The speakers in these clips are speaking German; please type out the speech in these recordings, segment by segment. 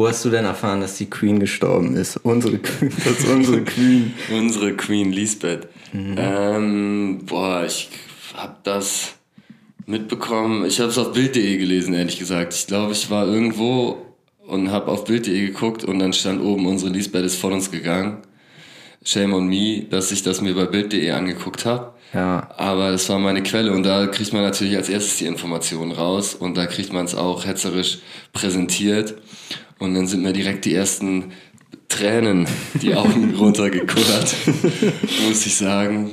Wo hast du denn erfahren, dass die Queen gestorben ist? Unsere Queen, das ist unsere Queen. unsere Queen Lisbeth. Mhm. Ähm, boah, ich hab das mitbekommen. Ich habe es auf Bild.de gelesen, ehrlich gesagt. Ich glaube, ich war irgendwo und habe auf Bild.de geguckt und dann stand oben, unsere Lisbeth ist von uns gegangen. Shame on me, dass ich das mir bei Bild.de angeguckt habe. Ja. Aber das war meine Quelle und da kriegt man natürlich als erstes die Informationen raus und da kriegt man es auch hetzerisch präsentiert. Und dann sind mir direkt die ersten Tränen die Augen runtergekullert, muss ich sagen.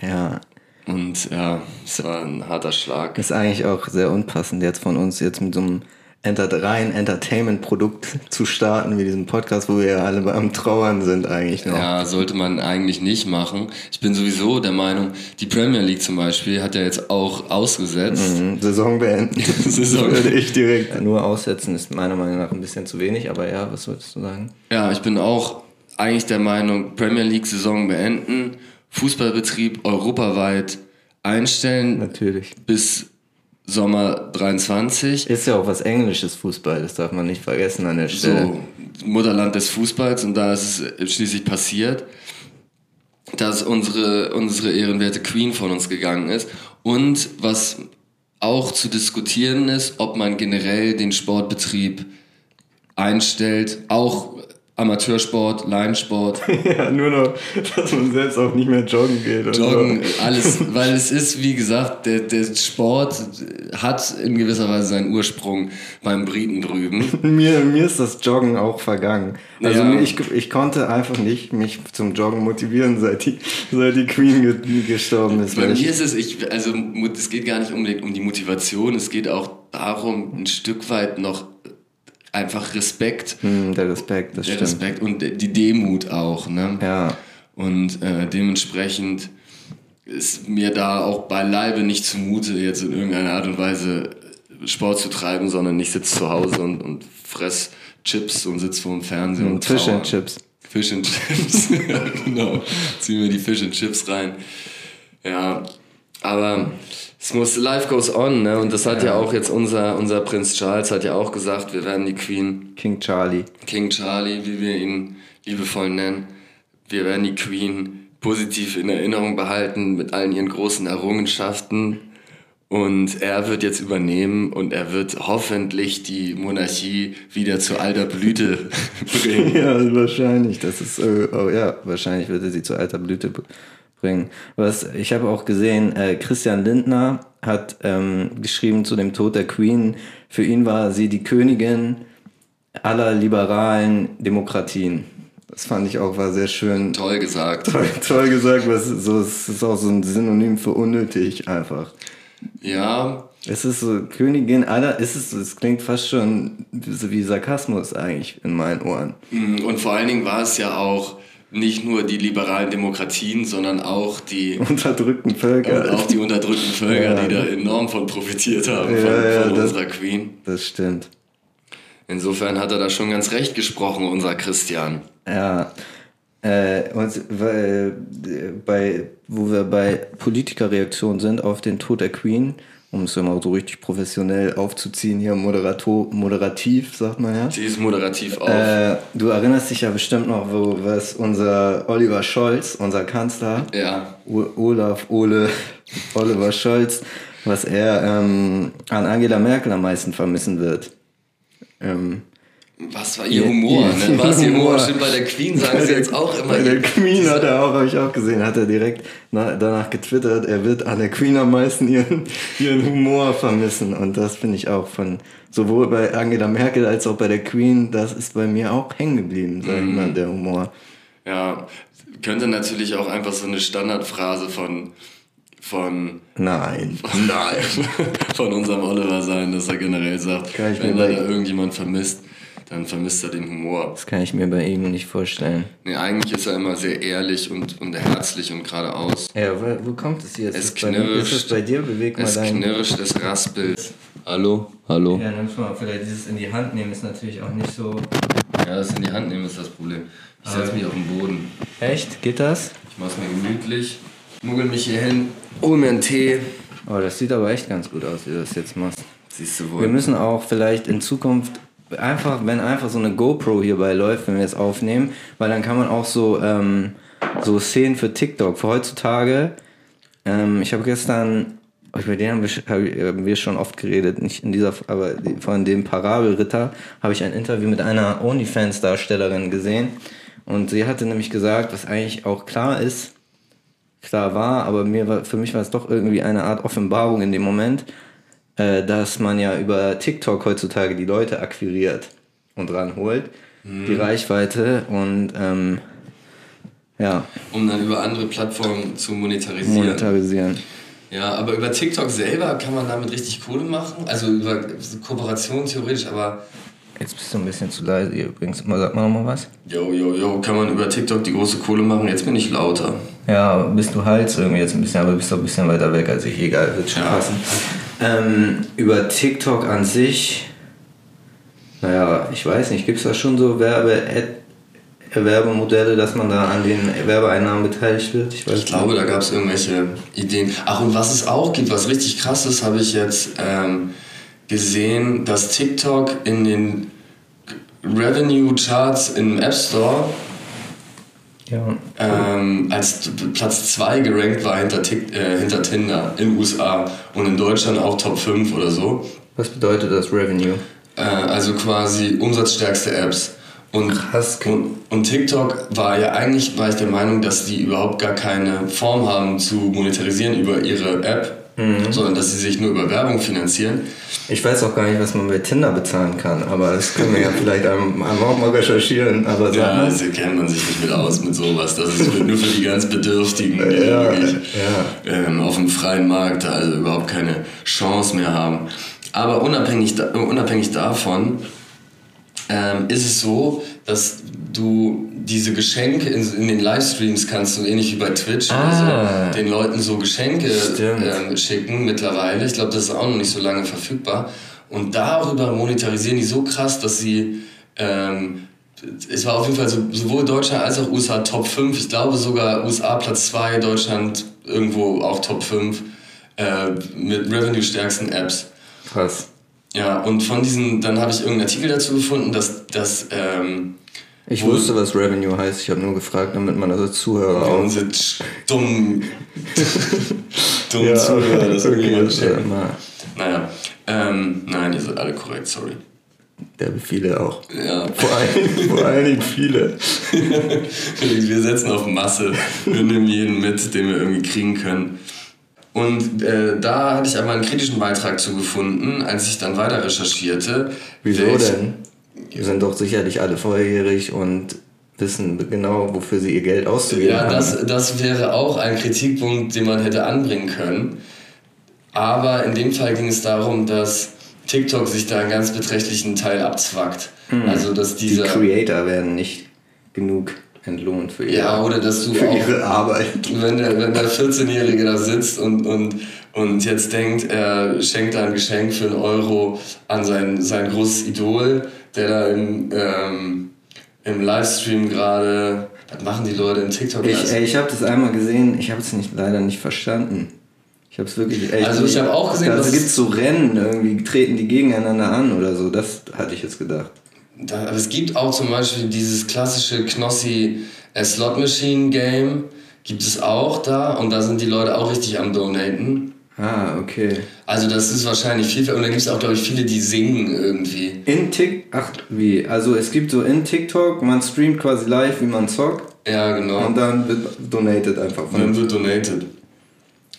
Ja. Und ja, es war ein harter Schlag. Ist eigentlich auch sehr unpassend jetzt von uns jetzt mit so einem Enter rein Entertainment-Produkt zu starten, wie diesen Podcast, wo wir ja alle am Trauern sind eigentlich noch. Ja, sollte man eigentlich nicht machen. Ich bin sowieso der Meinung, die Premier League zum Beispiel hat ja jetzt auch ausgesetzt. Mhm, Saison beenden. Saison würde ich direkt. Ja, nur aussetzen ist meiner Meinung nach ein bisschen zu wenig, aber ja, was würdest du sagen? Ja, ich bin auch eigentlich der Meinung, Premier League Saison beenden, Fußballbetrieb europaweit einstellen. Natürlich. Bis Sommer 23. Ist ja auch was Englisches Fußball, das darf man nicht vergessen an der Stelle. So, Mutterland des Fußballs und da ist es schließlich passiert, dass unsere, unsere ehrenwerte Queen von uns gegangen ist. Und was auch zu diskutieren ist, ob man generell den Sportbetrieb einstellt, auch Amateursport, Laiensport. ja, nur noch, dass man selbst auch nicht mehr joggen geht. Joggen, so. alles, weil es ist, wie gesagt, der, der Sport hat in gewisser Weise seinen Ursprung beim Briten drüben. mir, mir ist das Joggen auch vergangen. Also ja. ich, ich konnte einfach nicht mich zum Joggen motivieren, seit die, seit die Queen ge gestorben ist. Bei mir ist es, ich, also es geht gar nicht die, um die Motivation, es geht auch darum, ein Stück weit noch einfach Respekt. Hm, der Respekt, das der stimmt. Respekt und die Demut auch. Ne? Ja. Und äh, dementsprechend ist mir da auch beileibe nicht zumute, jetzt in irgendeiner Art und Weise Sport zu treiben, sondern ich sitze zu Hause und, und fress Chips und sitze vor dem Fernseher und, und Fish and Chips. Fish and Chips, ja, genau. Ziehen wir die Fish and Chips rein. Ja, aber es muss, life goes on, ne? Und das hat ja. ja, auch jetzt unser, unser Prinz Charles hat ja auch gesagt, wir werden die Queen. King Charlie. King Charlie, wie wir ihn liebevoll nennen. Wir werden die Queen positiv in Erinnerung behalten mit allen ihren großen Errungenschaften. Und er wird jetzt übernehmen und er wird hoffentlich die Monarchie wieder zu alter Blüte bringen. ja, wahrscheinlich. Das ist, äh, oh ja, wahrscheinlich wird er sie zu alter Blüte bringen bringen. Was, ich habe auch gesehen, äh, Christian Lindner hat ähm, geschrieben zu dem Tod der Queen, für ihn war sie die Königin aller liberalen Demokratien. Das fand ich auch war sehr schön. Toll gesagt. Toll, toll gesagt, was so es ist auch so ein Synonym für unnötig einfach. Ja. Es ist so Königin aller, es ist es klingt fast schon wie Sarkasmus eigentlich in meinen Ohren. Mm, und vor allen Dingen war es ja auch nicht nur die liberalen Demokratien, sondern auch die unterdrückten Völker. Und auch die unterdrückten Völker, ja. die da enorm von profitiert haben, ja, von, ja, von das, unserer Queen. Das stimmt. Insofern hat er da schon ganz recht gesprochen, unser Christian. Ja. Äh, und weil, bei, wo wir bei Politikerreaktionen sind auf den Tod der Queen, um es immer so richtig professionell aufzuziehen, hier moderato, moderativ, sagt man ja. Sie ist moderativ auf. Äh, du erinnerst dich ja bestimmt noch, wo was unser Oliver Scholz, unser Kanzler, ja. Olaf Ole Oliver Scholz, was er ähm, an Angela Merkel am meisten vermissen wird. Ähm, was war ihr Humor? Ne? Was ihr Humor? Stimmt, bei der Queen sagen sie jetzt auch immer. Bei der Queen hat er auch, habe ich auch gesehen, hat er direkt danach getwittert, er wird an der Queen am meisten ihren, ihren Humor vermissen. Und das finde ich auch von sowohl bei Angela Merkel als auch bei der Queen, das ist bei mir auch hängen geblieben, sag ich mhm. mal, der Humor. Ja, könnte natürlich auch einfach so eine Standardphrase von von. Nein. Nein. von unserem Oliver sein, dass er generell sagt, wenn er da irgendjemand vermisst, dann vermisst er den Humor. Das kann ich mir bei ihm nicht vorstellen. Nee, eigentlich ist er immer sehr ehrlich und, und herzlich und geradeaus. Ja, wo, wo kommt es hier? Ist es knirscht. Ist es bei dir? Beweg mal Es dein... knirscht, es raspelt. Hallo? Hallo? Ja, nimm's mal. Vielleicht dieses in die Hand nehmen ist natürlich auch nicht so... Ja, das in die Hand nehmen ist das Problem. Ich setze mich auf den Boden. Echt? Geht das? Ich mach's mir gemütlich, muggel mich hier hin, hol mir einen Tee. Oh, das sieht aber echt ganz gut aus, wie du das jetzt machst. Siehst du wohl. Wir müssen auch vielleicht in Zukunft einfach, wenn einfach so eine GoPro hierbei läuft, wenn wir es aufnehmen, weil dann kann man auch so, ähm, so Szenen für TikTok, für heutzutage. Ähm, ich habe gestern, über den haben wir, haben wir schon oft geredet, nicht in dieser, aber von dem Parabelritter habe ich ein Interview mit einer OnlyFans-Darstellerin gesehen und sie hatte nämlich gesagt, was eigentlich auch klar ist, klar war, aber mir war, für mich war es doch irgendwie eine Art Offenbarung in dem Moment, äh, dass man ja über TikTok heutzutage die Leute akquiriert und ranholt, mhm. die Reichweite und ähm, ja. Um dann über andere Plattformen zu monetarisieren. Monetarisieren. Ja, aber über TikTok selber kann man damit richtig Kohle machen. Also über Kooperation theoretisch, aber. Jetzt bist du ein bisschen zu leise hier übrigens. Sag mal nochmal was. Jo, jo, jo, kann man über TikTok die große Kohle machen? Jetzt bin ich lauter. Ja, bist du Hals irgendwie jetzt ein bisschen, aber bist du ein bisschen weiter weg als ich. Egal, wird schon ja. passen. Ähm, über TikTok an sich, naja, ich weiß nicht, gibt es da schon so Werbe Werbemodelle, dass man da an den Werbeeinnahmen beteiligt wird? Ich, ich glaube, da gab es irgendwelche Ideen. Ach, und was es auch gibt, was richtig krass ist, habe ich jetzt ähm, gesehen, dass TikTok in den Revenue Charts im App Store ja. ähm, als Platz 2 gerankt war hinter, äh, hinter Tinder in den USA und in Deutschland auch Top 5 oder so. Was bedeutet das Revenue? Äh, also quasi umsatzstärkste Apps. Und, Krass. Und, und TikTok war ja eigentlich, war ich der Meinung, dass die überhaupt gar keine Form haben zu monetarisieren über ihre App, mhm. sondern dass sie sich nur über Werbung finanzieren. Ich weiß auch gar nicht, was man bei Tinder bezahlen kann, aber das können wir ja vielleicht am, Morgen mal recherchieren. Aber ja, da kennt man sich nicht mit aus mit sowas. Das ist nur für die ganz Bedürftigen, die ja, wirklich ja. Ähm, auf dem freien Markt also überhaupt keine Chance mehr haben. Aber unabhängig, unabhängig davon ähm, ist es so, dass du diese Geschenke in, in, den Livestreams kannst, so ähnlich wie bei Twitch, ah. also den Leuten so Geschenke ähm, schicken mittlerweile. Ich glaube, das ist auch noch nicht so lange verfügbar. Und darüber monetarisieren die so krass, dass sie ähm, es war auf jeden Fall so, sowohl Deutschland als auch USA Top 5. Ich glaube sogar USA Platz 2, Deutschland irgendwo auch Top 5 äh, mit revenue-stärksten Apps. Krass. Ja, und von diesen, dann habe ich irgendeinen Artikel dazu gefunden, dass, dass ähm, ich wusste, was Revenue heißt. Ich habe nur gefragt, damit man als Zuhörer auch. Unsere dummen, dummen ja, Zuhörer, das okay, okay, ja, Naja, ähm, nein, ihr seid alle korrekt, sorry. Ja, viele auch. Ja. Vor allen, vor allen Dingen viele. wir setzen auf Masse. Wir nehmen jeden mit, den wir irgendwie kriegen können. Und äh, da hatte ich aber einen kritischen Beitrag zu gefunden, als ich dann weiter recherchierte. Wieso denn? Sind doch sicherlich alle volljährig und wissen genau, wofür sie ihr Geld auszugeben ja, haben. Ja, das, das wäre auch ein Kritikpunkt, den man hätte anbringen können. Aber in dem Fall ging es darum, dass TikTok sich da einen ganz beträchtlichen Teil abzwackt. Mhm. Also, dass dieser. Die Creator werden nicht genug entlohnt für ihre, ja, oder dass du für auch, ihre Arbeit. Wenn der, wenn der 14-Jährige da sitzt und, und, und jetzt denkt, er schenkt ein Geschenk für einen Euro an sein, sein großes Idol, der da im, ähm, im Livestream gerade, was machen die Leute in TikTok? Ich, ey, ich habe das einmal gesehen, ich habe es nicht, leider nicht verstanden. Ich habe es wirklich echt. Also ich habe auch gesehen, also gibt so Rennen, irgendwie treten die gegeneinander an oder so. Das hatte ich jetzt gedacht da, aber es gibt auch zum Beispiel dieses klassische Knossi äh, Slot Machine Game, gibt es auch da und da sind die Leute auch richtig am Donaten. Ah, okay. Also das ist wahrscheinlich viel, und da gibt es auch, glaube ich, viele, die singen irgendwie. In TikTok, ach wie, also es gibt so in TikTok, man streamt quasi live, wie man zockt. Ja, genau. Und dann wird donated einfach. Und dann wird donated.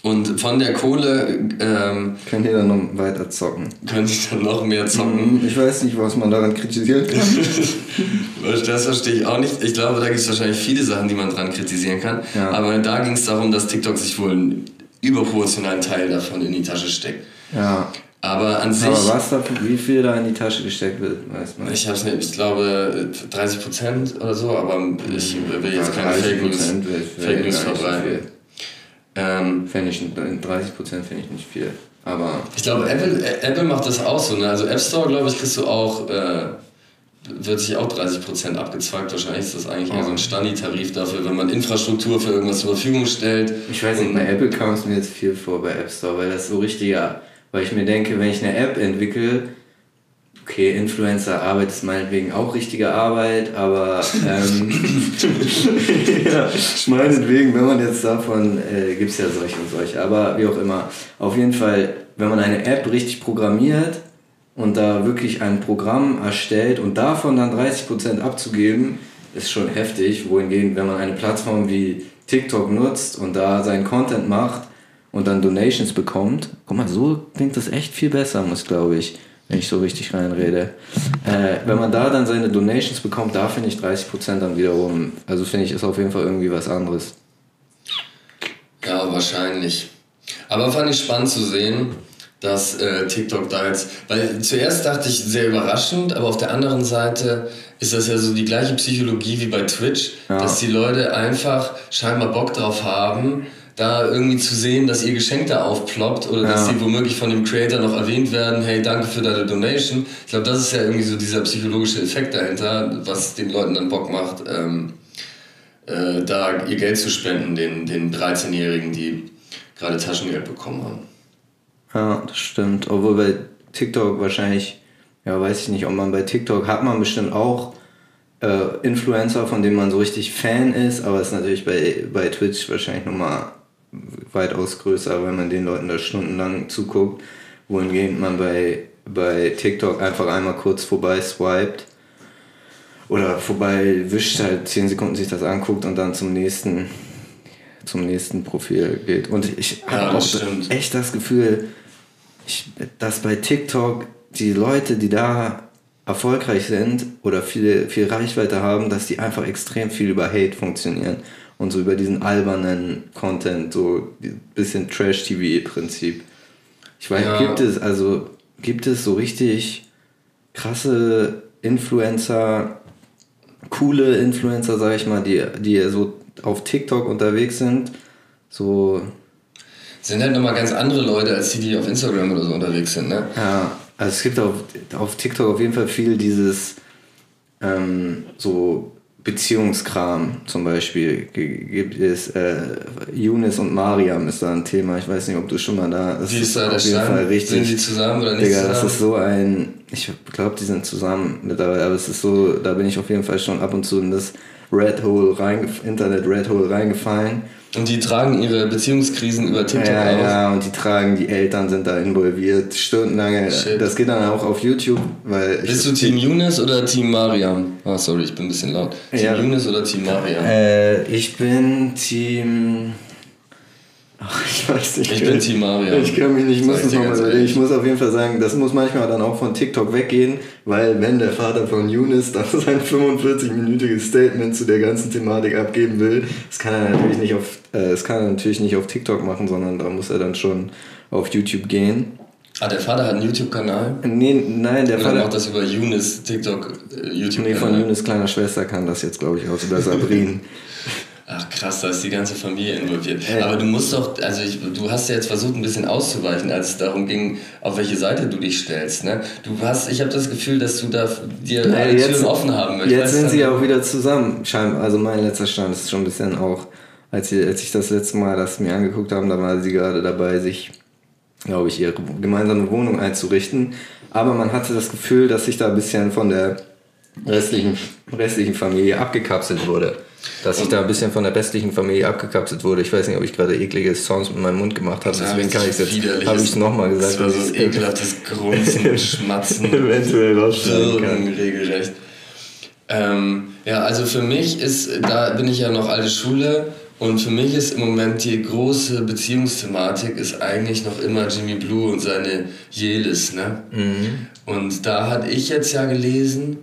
Und von der Kohle. Ähm, könnt ihr dann noch weiter zocken? Könnte ich dann noch mehr zocken? Mhm, ich weiß nicht, was man daran kritisieren kann. das verstehe ich auch nicht. Ich glaube, da gibt es wahrscheinlich viele Sachen, die man daran kritisieren kann. Ja. Aber da ging es darum, dass TikTok sich wohl überproportionalen Teil davon in die Tasche steckt. Ja. Aber an sich. Aber was da, wie viel da in die Tasche gesteckt wird, weiß man. Ich hab's nicht, ich glaube 30 Prozent oder so, aber ich will jetzt keine Fake News, Fake News verbreiten. Ähm, fände ich, 30% finde ich nicht viel. Aber. Ich glaube, Apple, Apple macht das auch so. Ne? Also App Store, glaube ich, kriegst du auch, äh, wird sich auch 30% abgezwackt. Wahrscheinlich ist das eigentlich oh. eher so ein Stani-Tarif dafür, wenn man Infrastruktur für irgendwas zur Verfügung stellt. Ich weiß nicht, bei Apple kam es mir jetzt viel vor bei App Store, weil das so richtiger, weil ich mir denke, wenn ich eine App entwickle, okay, Influencer-Arbeit ist meinetwegen auch richtige Arbeit, aber ähm, ja, meinetwegen, wenn man jetzt davon, äh, gibt es ja solche und solche, aber wie auch immer. Auf jeden Fall, wenn man eine App richtig programmiert und da wirklich ein Programm erstellt und davon dann 30% abzugeben, ist schon heftig. Wohingegen, wenn man eine Plattform wie TikTok nutzt und da seinen Content macht und dann Donations bekommt, guck mal, so klingt das echt viel besser, muss glaube ich wenn ich so richtig reinrede. Äh, wenn man da dann seine Donations bekommt, da finde ich 30% dann wiederum, also finde ich, ist auf jeden Fall irgendwie was anderes. Ja, wahrscheinlich. Aber fand ich spannend zu sehen, dass äh, TikTok da jetzt, weil zuerst dachte ich sehr überraschend, aber auf der anderen Seite ist das ja so die gleiche Psychologie wie bei Twitch, ja. dass die Leute einfach scheinbar Bock drauf haben, da irgendwie zu sehen, dass ihr Geschenk da aufploppt oder ja. dass sie womöglich von dem Creator noch erwähnt werden, hey, danke für deine Donation. Ich glaube, das ist ja irgendwie so dieser psychologische Effekt dahinter, was den Leuten dann Bock macht, ähm, äh, da ihr Geld zu spenden, den, den 13-Jährigen, die gerade Taschengeld bekommen haben. Ja, das stimmt. Obwohl bei TikTok wahrscheinlich, ja, weiß ich nicht, ob man bei TikTok hat man bestimmt auch äh, Influencer, von denen man so richtig Fan ist, aber es ist natürlich bei, bei Twitch wahrscheinlich nochmal weitaus größer, weil man den Leuten da stundenlang zuguckt, wohingehend man bei, bei TikTok einfach einmal kurz vorbei swiped oder vorbei wischt halt 10 Sekunden sich das anguckt und dann zum nächsten zum nächsten Profil geht. Und ich ja, habe auch stimmt. echt das Gefühl, ich, dass bei TikTok die Leute, die da erfolgreich sind oder viel, viel Reichweite haben, dass die einfach extrem viel über Hate funktionieren und so über diesen albernen Content, so ein bisschen Trash-TV-Prinzip. Ich weiß, ja. gibt es, also, gibt es so richtig krasse Influencer, coole Influencer, sag ich mal, die, die so auf TikTok unterwegs sind, so. Sind halt nochmal ganz andere Leute als die, die auf Instagram oder so unterwegs sind, ne? Ja, also es gibt auf, auf TikTok auf jeden Fall viel dieses ähm, so Beziehungskram zum Beispiel gibt es äh, Younes und Mariam ist da ein Thema. Ich weiß nicht, ob du schon mal da. Das Wie ist, ist da auf jeden Stand? Fall richtig. Sind die zusammen oder nicht Digga, zusammen? Das ist so ein. Ich glaube, die sind zusammen mittlerweile, aber es ist so, da bin ich auf jeden Fall schon ab und zu in das Red Hole rein, Internet Red Hole reingefallen. Und die tragen ihre Beziehungskrisen über TikTok ja, aus. Ja, und die tragen, die Eltern sind da involviert, stundenlange. Shit. Das geht dann auch auf YouTube, weil. Bist du Team Younes oder Team Mariam? Ah, oh, sorry, ich bin ein bisschen laut. Team ja. Younes oder Team Mariam? Äh, ich bin Team. Ach, ich weiß nicht. Ich bin Team Mario. Ich kann mich nicht, ich muss, mal, ich muss auf jeden Fall sagen, das muss manchmal dann auch von TikTok weggehen, weil wenn der Vater von Younes dann sein 45-minütiges Statement zu der ganzen Thematik abgeben will, das kann er natürlich nicht auf, äh, das kann er natürlich nicht auf TikTok machen, sondern da muss er dann schon auf YouTube gehen. Ah, der Vater hat einen YouTube-Kanal? Nee, nein, der Oder Vater. macht das über Younes TikTok, äh, YouTube-Kanal? Nee, von Younes kleiner Schwester kann das jetzt, glaube ich, aus, über Sabrin. Ach krass, da ist die ganze Familie involviert. Ja. Aber du musst doch, also ich, du hast ja jetzt versucht ein bisschen auszuweichen, als es darum ging, auf welche Seite du dich stellst. Ne? Du hast, ich habe das Gefühl, dass du da dir ja, alle Türen offen haben möchtest. Jetzt sind sie ja auch wieder zusammen. Also mein letzter Stand ist schon ein bisschen auch, als, sie, als ich das letzte Mal das mir angeguckt habe, da war sie gerade dabei, sich, glaube ich, ihre gemeinsame Wohnung einzurichten. Aber man hatte das Gefühl, dass sich da ein bisschen von der restlichen, restlichen Familie abgekapselt wurde dass ich da ein bisschen von der restlichen Familie abgekapselt wurde. Ich weiß nicht, ob ich gerade eklige Sounds mit meinem Mund gemacht habe, deswegen kann ich es jetzt, habe ich es nochmal gesagt. Das war so ein ekelhaftes Grunzen, Schmatzen, eventuell rausschneiden regelrecht. Ähm, ja, also für mich ist, da bin ich ja noch alte Schule und für mich ist im Moment die große Beziehungsthematik ist eigentlich noch immer Jimmy Blue und seine Jelis, ne? Mhm. Und da hatte ich jetzt ja gelesen,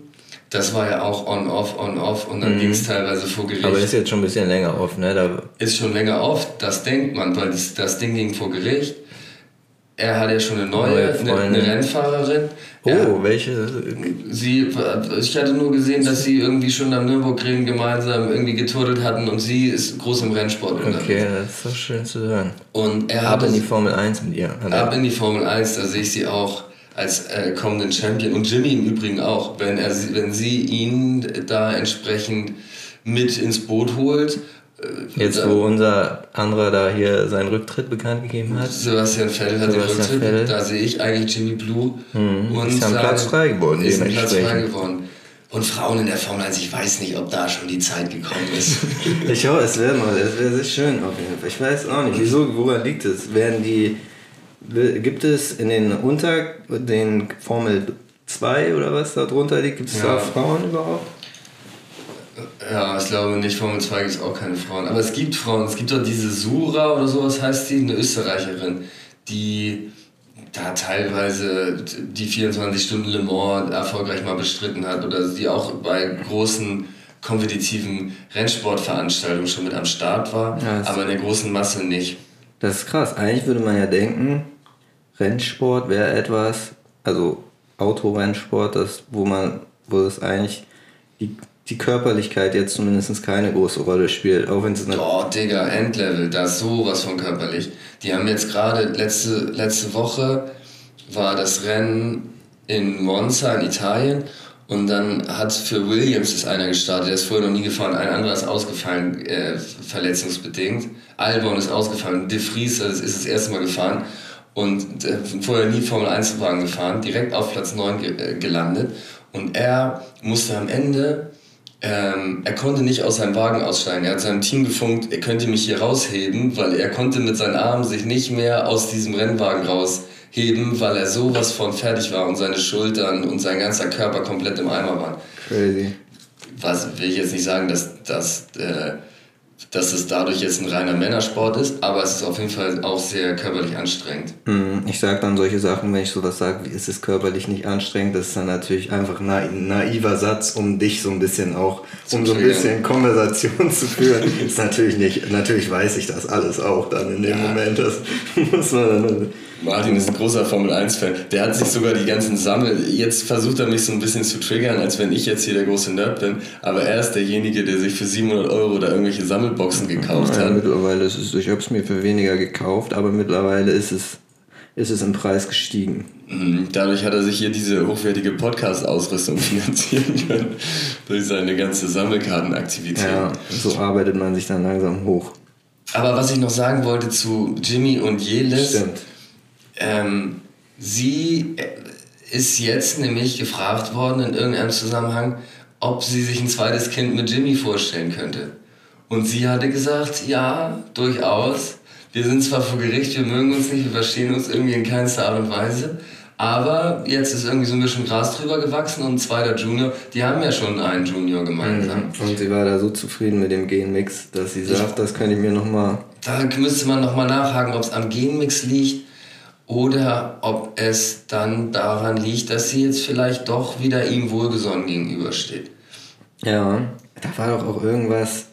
das war ja auch on-off, on-off und dann mhm. ging es teilweise vor Gericht. Aber ist jetzt schon ein bisschen länger off, ne? Da ist schon länger off, das denkt man, weil das, das Ding ging vor Gericht. Er hat ja schon eine neue, eine, eine, Rennfahrerin. Oh, er, welche? Sie, ich hatte nur gesehen, dass sie irgendwie schon am Nürburgring gemeinsam irgendwie geturtelt hatten und sie ist groß im Rennsport unterwegs. Okay, das ist doch schön zu hören. Und er ab in die Formel 1 mit ihr. Ab in die Formel 1, da sehe ich sie auch als äh, kommenden Champion und Jimmy im Übrigen auch, wenn, er, wenn sie ihn da entsprechend mit ins Boot holt Jetzt, wo unser anderer da hier seinen Rücktritt bekannt gegeben hat. Sebastian Vettel hat Sebastian den Rücktritt. Vettel. Da sehe ich eigentlich Jimmy Blue. Mhm. Und ist ja ein Platz frei geworden. Ist ein Platz frei geworden. Und Frauen in der Formel 1, ich weiß nicht, ob da schon die Zeit gekommen ist. ich hoffe, es wäre mal, es wäre sehr schön auf jeden Fall. Ich weiß auch nicht, wieso, woran liegt es? Werden die, gibt es in den unter den Formel 2 oder was da drunter liegt, gibt es ja. da Frauen überhaupt? Ja, ich glaube nicht, Formel 2 gibt es auch keine Frauen. Aber es gibt Frauen. Es gibt doch diese Sura oder sowas heißt die, eine Österreicherin, die da teilweise die 24 Stunden Le Mans erfolgreich mal bestritten hat oder die auch bei großen kompetitiven Rennsportveranstaltungen schon mit am Start war, ja, aber in der großen Masse nicht. Das ist krass. Eigentlich würde man ja denken, Rennsport wäre etwas, also Autorennsport, das, wo man, wo es eigentlich die die Körperlichkeit jetzt zumindest keine große Rolle spielt. Auch wenn es Oh, Digga, Endlevel, da ist sowas von körperlich. Die haben jetzt gerade letzte, letzte Woche war das Rennen in Monza in Italien und dann hat für Williams ist einer gestartet, der ist vorher noch nie gefahren, ein anderer ist ausgefallen, äh, verletzungsbedingt. Albon ist ausgefallen, De Vries ist, das erste Mal gefahren und äh, vorher nie Formel 1 Wagen gefahren, direkt auf Platz 9 ge äh, gelandet und er musste am Ende ähm, er konnte nicht aus seinem Wagen aussteigen. Er hat seinem Team gefunkt, er könnte mich hier rausheben, weil er konnte mit seinen Armen sich nicht mehr aus diesem Rennwagen rausheben, weil er sowas von fertig war und seine Schultern und sein ganzer Körper komplett im Eimer waren. Crazy. Was will ich jetzt nicht sagen, dass, dass äh, dass es dadurch jetzt ein reiner Männersport ist, aber es ist auf jeden Fall auch sehr körperlich anstrengend. Hm, ich sage dann solche Sachen, wenn ich sowas sage, wie ist es körperlich nicht anstrengend, das ist dann natürlich einfach ein naiver Satz, um dich so ein bisschen auch, um so ein bisschen Konversation zu führen. ist natürlich nicht, natürlich weiß ich das alles auch dann in dem ja. Moment, das muss man dann Martin ist ein großer Formel 1-Fan. Der hat sich sogar die ganzen Sammel. Jetzt versucht er mich so ein bisschen zu triggern, als wenn ich jetzt hier der große Nerd bin. Aber er ist derjenige, der sich für 700 Euro da irgendwelche Sammelboxen gekauft ja, hat. Mittlerweile ist es, ich habe es mir für weniger gekauft, aber mittlerweile ist es, ist es im Preis gestiegen. Mhm, dadurch hat er sich hier diese hochwertige Podcast-Ausrüstung finanzieren können. durch seine ganze Sammelkartenaktivität. Ja, so arbeitet man sich dann langsam hoch. Aber was ich noch sagen wollte zu Jimmy und Jelis. Stimmt ähm, sie ist jetzt nämlich gefragt worden in irgendeinem Zusammenhang, ob sie sich ein zweites Kind mit Jimmy vorstellen könnte. Und sie hatte gesagt, ja, durchaus. Wir sind zwar vor Gericht, wir mögen uns nicht, wir verstehen uns irgendwie in keinster Art und Weise. Aber jetzt ist irgendwie so ein bisschen Gras drüber gewachsen und ein zweiter Junior, die haben ja schon einen Junior gemeinsam. Mhm. Und sie war da so zufrieden mit dem Genmix, dass sie sagt, ich, das könnte ich mir nochmal. Da müsste man nochmal nachhaken, ob es am Genmix liegt oder ob es dann daran liegt, dass sie jetzt vielleicht doch wieder ihm wohlgesonnen gegenübersteht. Ja, da war doch auch irgendwas,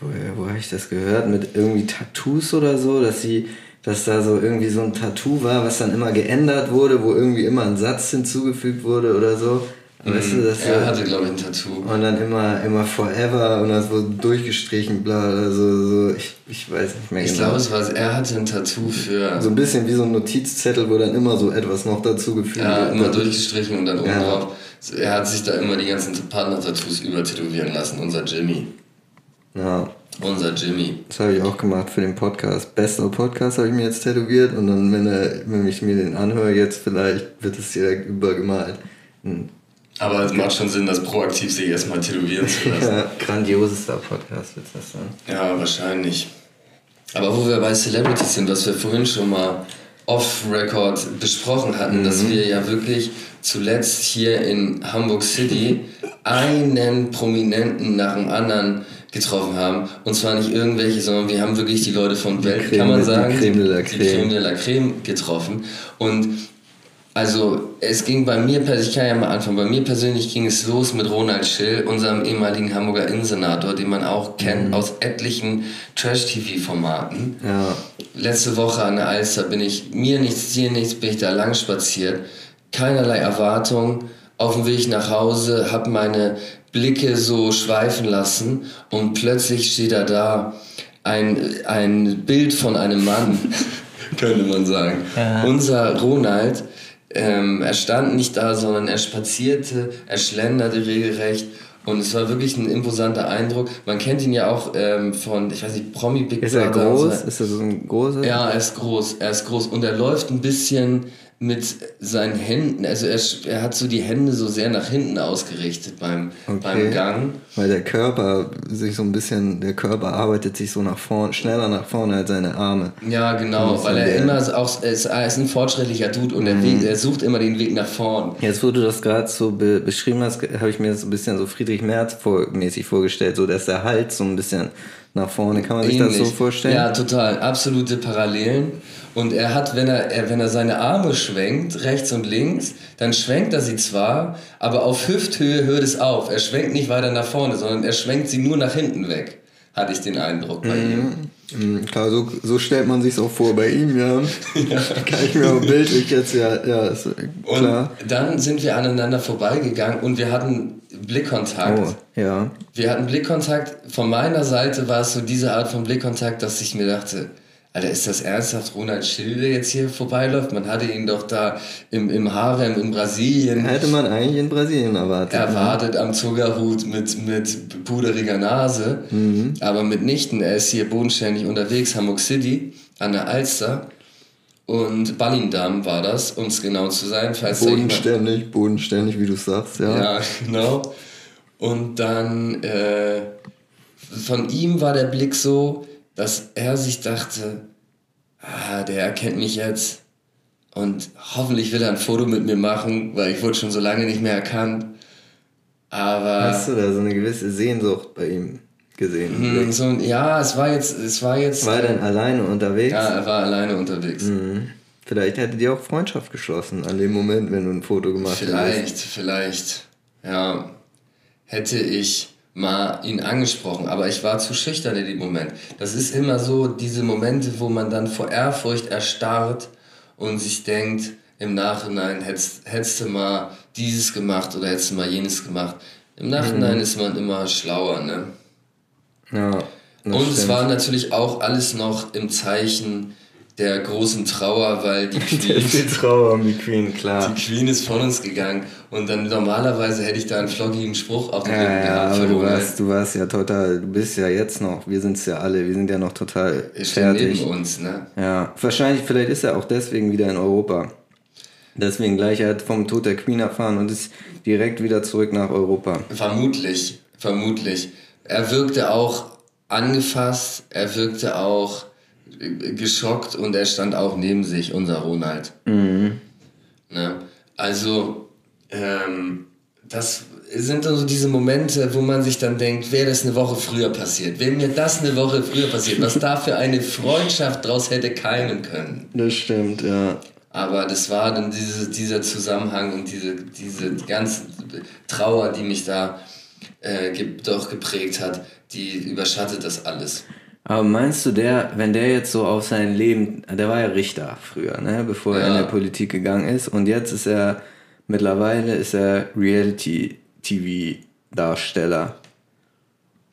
wo, wo habe ich das gehört, mit irgendwie Tattoos oder so, dass sie, dass da so irgendwie so ein Tattoo war, was dann immer geändert wurde, wo irgendwie immer ein Satz hinzugefügt wurde oder so. Weißt du, dass er hatte, glaube ich, ein Tattoo. Und dann immer, immer Forever und das wurde durchgestrichen, bla, also so, ich, ich weiß nicht mehr ich genau. Ich glaube, es war, er hatte ein Tattoo für. So ein bisschen wie so ein Notizzettel, wo dann immer so etwas noch dazu gefügt wird. Ja, immer durchgestrichen und dann oben ja. drauf. Er hat sich da immer die ganzen Partner-Tattoos übertätowieren lassen, unser Jimmy. Ja. Unser Jimmy. Das habe ich auch gemacht für den Podcast. Bester Podcast habe ich mir jetzt tätowiert und dann, wenn, er, wenn ich mir den anhöre, jetzt vielleicht wird es direkt übergemalt. Aber es macht schon Sinn, das proaktiv sich erstmal tätowieren zu lassen. ja, grandiosester Podcast wird das sein. Ja, wahrscheinlich. Aber wo wir bei Celebrities sind, was wir vorhin schon mal off-Record besprochen hatten, mhm. dass wir ja wirklich zuletzt hier in Hamburg City einen Prominenten nach dem anderen getroffen haben. Und zwar nicht irgendwelche, sondern wir haben wirklich die Leute von Welt, kann man sagen, die Creme de la Creme. Die Creme de la Creme getroffen. Und also es ging bei mir, ich kann ja mal anfangen, bei mir persönlich ging es los mit Ronald Schill, unserem ehemaligen Hamburger Innensenator, den man auch kennt mhm. aus etlichen Trash-TV-Formaten. Ja. Letzte Woche an der Alster bin ich, mir nichts, dir nichts, bin ich da lang spaziert. Keinerlei Erwartung, auf dem Weg nach Hause, habe meine Blicke so schweifen lassen und plötzlich steht er da, ein, ein Bild von einem Mann, könnte man sagen. Ja. Unser Ronald ähm, er stand nicht da, sondern er spazierte, er schlenderte regelrecht Und es war wirklich ein imposanter Eindruck. Man kennt ihn ja auch ähm, von, ich weiß nicht, Promi Big Ist er Brother. groß? Ist er so ein großer? Ja, er ist groß, er ist groß und er läuft ein bisschen mit seinen Händen, also er, er hat so die Hände so sehr nach hinten ausgerichtet beim, beim Gang. Weil der Körper sich so ein bisschen, der Körper arbeitet sich so nach vorne, schneller nach vorne als seine Arme. Ja, genau, weil er immer auch, er ist, er ist ein fortschrittlicher Dude und er, Weg, er sucht immer den Weg nach vorn. Jetzt, wo du das gerade so be beschrieben hast, habe ich mir das so ein bisschen so Friedrich Merz vor mäßig vorgestellt, so dass der Hals so ein bisschen nach vorne, kann man sich Ähnlich. das so vorstellen? Ja, total, absolute Parallelen. Und er hat, wenn er, er, wenn er seine Arme schwenkt, rechts und links, dann schwenkt er sie zwar, aber auf Hüfthöhe hört es auf. Er schwenkt nicht weiter nach vorne, sondern er schwenkt sie nur nach hinten weg, hatte ich den Eindruck bei ihm. Mhm, Klar, so, so stellt man sich auch vor bei ihm, ja. Kann ich mir auch bildlich jetzt, ja, ja, ist klar. Und dann sind wir aneinander vorbeigegangen und wir hatten Blickkontakt. Oh, ja. Wir hatten Blickkontakt. Von meiner Seite war es so diese Art von Blickkontakt, dass ich mir dachte, Alter, ist das ernsthaft Ronald Schill, der jetzt hier vorbeiläuft? Man hatte ihn doch da im, im Harem in Brasilien Hätte man eigentlich in Brasilien erwartet. erwartet am Zuckerhut mit, mit puderiger Nase, aber mitnichten. Er ist hier bodenständig unterwegs, Hamburg City, an der Alster. Und Ballindam war das, um es genau zu sein. Falls Bodenständig, bodenständig, wie du sagst, ja. ja, genau. Und dann äh, von ihm war der Blick so, dass er sich dachte, ah, der erkennt mich jetzt und hoffentlich will er ein Foto mit mir machen, weil ich wurde schon so lange nicht mehr erkannt. Aber Hast du da so eine gewisse Sehnsucht bei ihm gesehen? hm, so, ja, es war jetzt, es war jetzt, War er denn alleine unterwegs? ja, er war alleine unterwegs. Mhm. Vielleicht hättet ihr auch Freundschaft geschlossen an dem Moment, wenn du ein Foto gemacht hättest. Vielleicht, vielleicht, ja, hätte ich mal ihn angesprochen, aber ich war zu schüchtern in dem Moment. Das ist immer so, diese Momente, wo man dann vor Ehrfurcht erstarrt und sich denkt, im Nachhinein hättest, hättest du mal dieses gemacht oder hättest du mal jenes gemacht. Im Nachhinein ist man immer schlauer, ne? Ja. Und es stimmt. war natürlich auch alles noch im Zeichen der großen Trauer, weil die Queen, die Trauer um die Queen, klar. die Queen ist von uns gegangen und dann normalerweise hätte ich da einen floggigen Spruch auf den Ja, Lippen ja, gehabt aber für du warst, du warst ja total, du bist ja jetzt noch, wir sind es ja alle, wir sind ja noch total Er steht neben fertig. uns, ne? Ja, wahrscheinlich, vielleicht ist er auch deswegen wieder in Europa. Deswegen gleich, er hat vom Tod der Queen erfahren und ist direkt wieder zurück nach Europa. Vermutlich, vermutlich. Er wirkte auch angefasst, er wirkte auch geschockt und er stand auch neben sich, unser Ronald. Ne? Also, ähm, das sind dann so diese Momente, wo man sich dann denkt, wäre das eine Woche früher passiert, wäre mir das eine Woche früher passiert, was da für eine Freundschaft draus hätte keimen können. Das stimmt, ja. Aber das war dann diese, dieser Zusammenhang und diese, diese ganze Trauer, die mich da äh, doch geprägt hat, die überschattet das alles. Aber meinst du, der, wenn der jetzt so auf sein Leben, der war ja Richter früher, ne, bevor er in Ja. der Politik gegangen ist und jetzt ist er, mittlerweile ist er Reality-TV-Darsteller.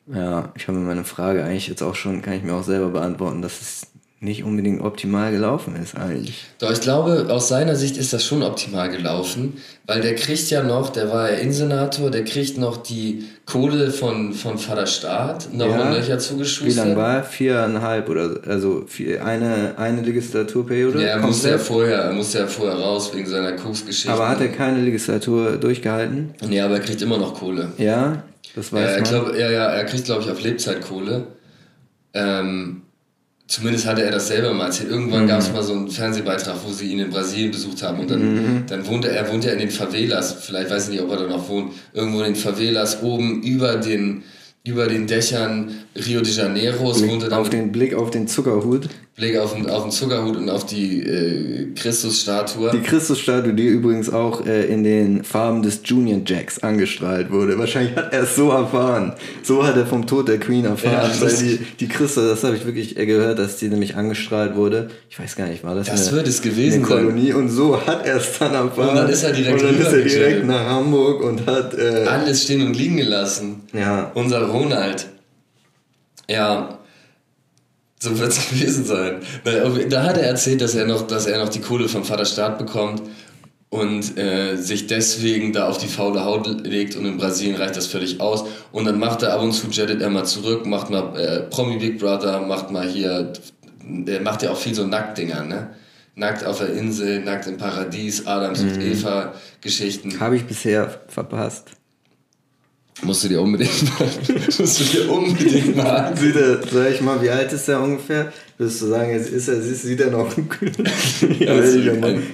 Ja, ich habe meine Frage eigentlich jetzt auch schon, kann ich mir auch selber beantworten, dass es nicht unbedingt optimal gelaufen ist eigentlich. Doch ich glaube, aus seiner Sicht ist das schon optimal gelaufen, weil der kriegt ja noch, der war ja Innensenator, der kriegt noch die Kohle von, von Vater Staat, noch Ja. Löcher Wie lang zugeschustert. war er? Viereinhalb oder so, also vier, eine, eine Legislaturperiode? Ja, er musste ja vorher, er musste ja vorher raus wegen seiner Koksgeschichte. Aber hat er keine Legislatur durchgehalten? Nee, aber er kriegt immer noch Kohle. Ja, das weiß er, glaub, ja, ja, er kriegt, glaube ich, auf Lebzeit Kohle. Ähm, zumindest hatte er das selber mal erzählt. Irgendwann gab es mal so einen Fernsehbeitrag, wo sie ihn in Brasilien besucht haben. Und dann, dann wohnte er, wohnt ja in den Favelas. Vielleicht weiß ich nicht, ob er da noch wohnt. Irgendwo in den Favelas, oben über den, über den Dächern Rio de Janeiros. wohnte dann auf den Blick auf den Zuckerhut. Blick auf den, auf den Zuckerhut und auf die äh, Christusstatue. Die Christusstatue, die übrigens auch äh, in den Farben des Junior Jacks angestrahlt wurde. Wahrscheinlich hat er es so erfahren. So hat er vom Tod der Queen erfahren. Ja, weil die, die Christus, das habe ich wirklich äh, gehört, dass die nämlich angestrahlt wurde. Ich weiß gar nicht, war das, Das eine, wird es gewesen eine sein. Kolonie? Und so hat er es dann erfahren. Und dann ist er direkt Und dann ist er direkt nach Hamburg und hat... Äh, Alles stehen und liegen gelassen. ja, Unser Ronald. Ja, so wird es gewesen sein. Na, Da hat er erzählt, dass er, noch, dass er noch die Kohle vom Vater Staat bekommt. und äh, sich deswegen da auf die faule Haut legt und in Brasilien reicht das völlig aus. Und dann macht er ab und zu jettet er mal zurück, macht mal äh, Promi Big Brother, macht mal hier, der macht ja auch viel so Nacktdinger, ne? Nackt auf der Insel, nackt im Paradies, Adams und Mhm. Eva Geschichten. Habe ich bisher verpasst. Musst du dir unbedingt mal, musst du dir unbedingt mal Sieht er, sag ich mal, wie alt ist er ungefähr? Würdest du sagen, jetzt ist er, sieht, er noch, Ja,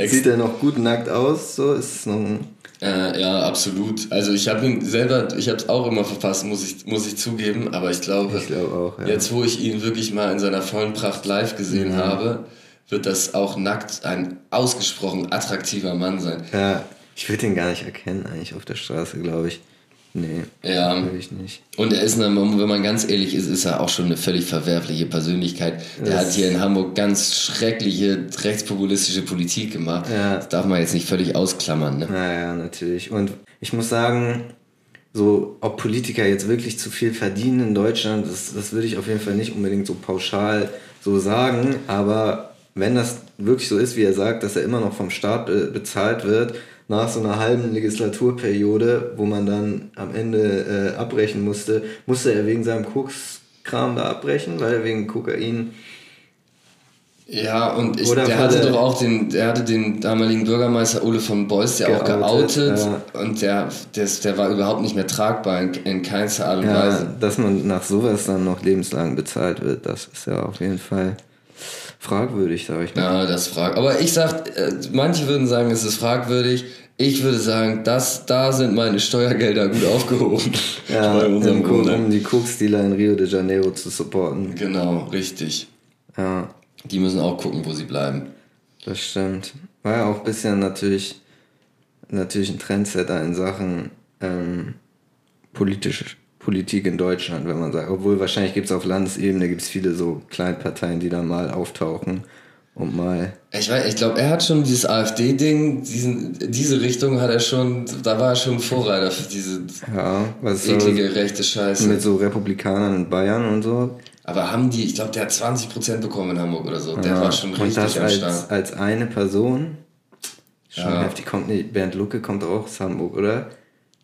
sieht er noch gut nackt aus? So ist es noch ein, Äh, ja, absolut. Also ich habe ihn selber, ich habe es auch immer verpasst, muss ich, muss ich zugeben, aber ich glaube, ich glaube auch, ja. jetzt wo ich ihn wirklich mal in seiner vollen Pracht live gesehen habe, wird das auch nackt ein ausgesprochen attraktiver Mann sein. ja ich würde ihn gar nicht erkennen eigentlich auf der Straße, glaube ich. Nee, Ja. würde ich nicht. Und er ist, eine, wenn man ganz ehrlich ist, ist er auch schon eine völlig verwerfliche Persönlichkeit. Der Das- hat hier in Hamburg ganz schreckliche rechtspopulistische Politik gemacht. Ja. Das darf man jetzt nicht völlig ausklammern. Ne? Naja, natürlich. Und ich muss sagen, so, ob Politiker jetzt wirklich zu viel verdienen in Deutschland, das, das würde ich auf jeden Fall nicht unbedingt so pauschal so sagen. Aber wenn das wirklich so ist, wie er sagt, dass er immer noch vom Staat äh, bezahlt wird, nach so einer halben Legislaturperiode, wo man dann am Ende äh, abbrechen musste, musste er wegen seinem Kokskram da abbrechen, weil er wegen Kokain. Ja, und ich, Oder der hatte doch auch den, der hatte den damaligen Bürgermeister Ole von Beuys, der auch Geoutet, geoutet und der, der, der war überhaupt nicht mehr tragbar in, in keinster Art und Ja, Weise. dass man nach sowas dann noch lebenslang bezahlt wird, das ist ja auf jeden Fall fragwürdig, sage ich mal. Ja, das frag. Aber ich sag, äh, manche würden sagen, es ist fragwürdig. Ich würde sagen, das, da sind meine Steuergelder gut aufgehoben. Ja, bei unserem im Grund, Kunde. um die Koksdealer in Rio de Janeiro zu supporten. Genau, richtig. Ja, Die müssen auch gucken, wo sie bleiben. das stimmt. War ja auch ein bisschen natürlich, natürlich ein Trendsetter in Sachen ähm, politische Politik in Deutschland, wenn man sagt. Obwohl wahrscheinlich gibt es auf Landesebene gibt's viele so Kleinparteien, die da mal auftauchen und mal. Ich weiß, ich glaube, er hat schon dieses AfD-Ding, diese Richtung hat er schon, da war er schon Vorreiter für diese Ja, was so eklige rechte Scheiße. mit so Republikanern in Bayern und so. Aber haben die, ich glaube, der hat 20% bekommen in Hamburg oder so. Der Ja, war schon und richtig das am als, Start. als eine Person. Schon Ja. heftig. Kommt nicht, Bernd Lucke kommt auch aus Hamburg, oder?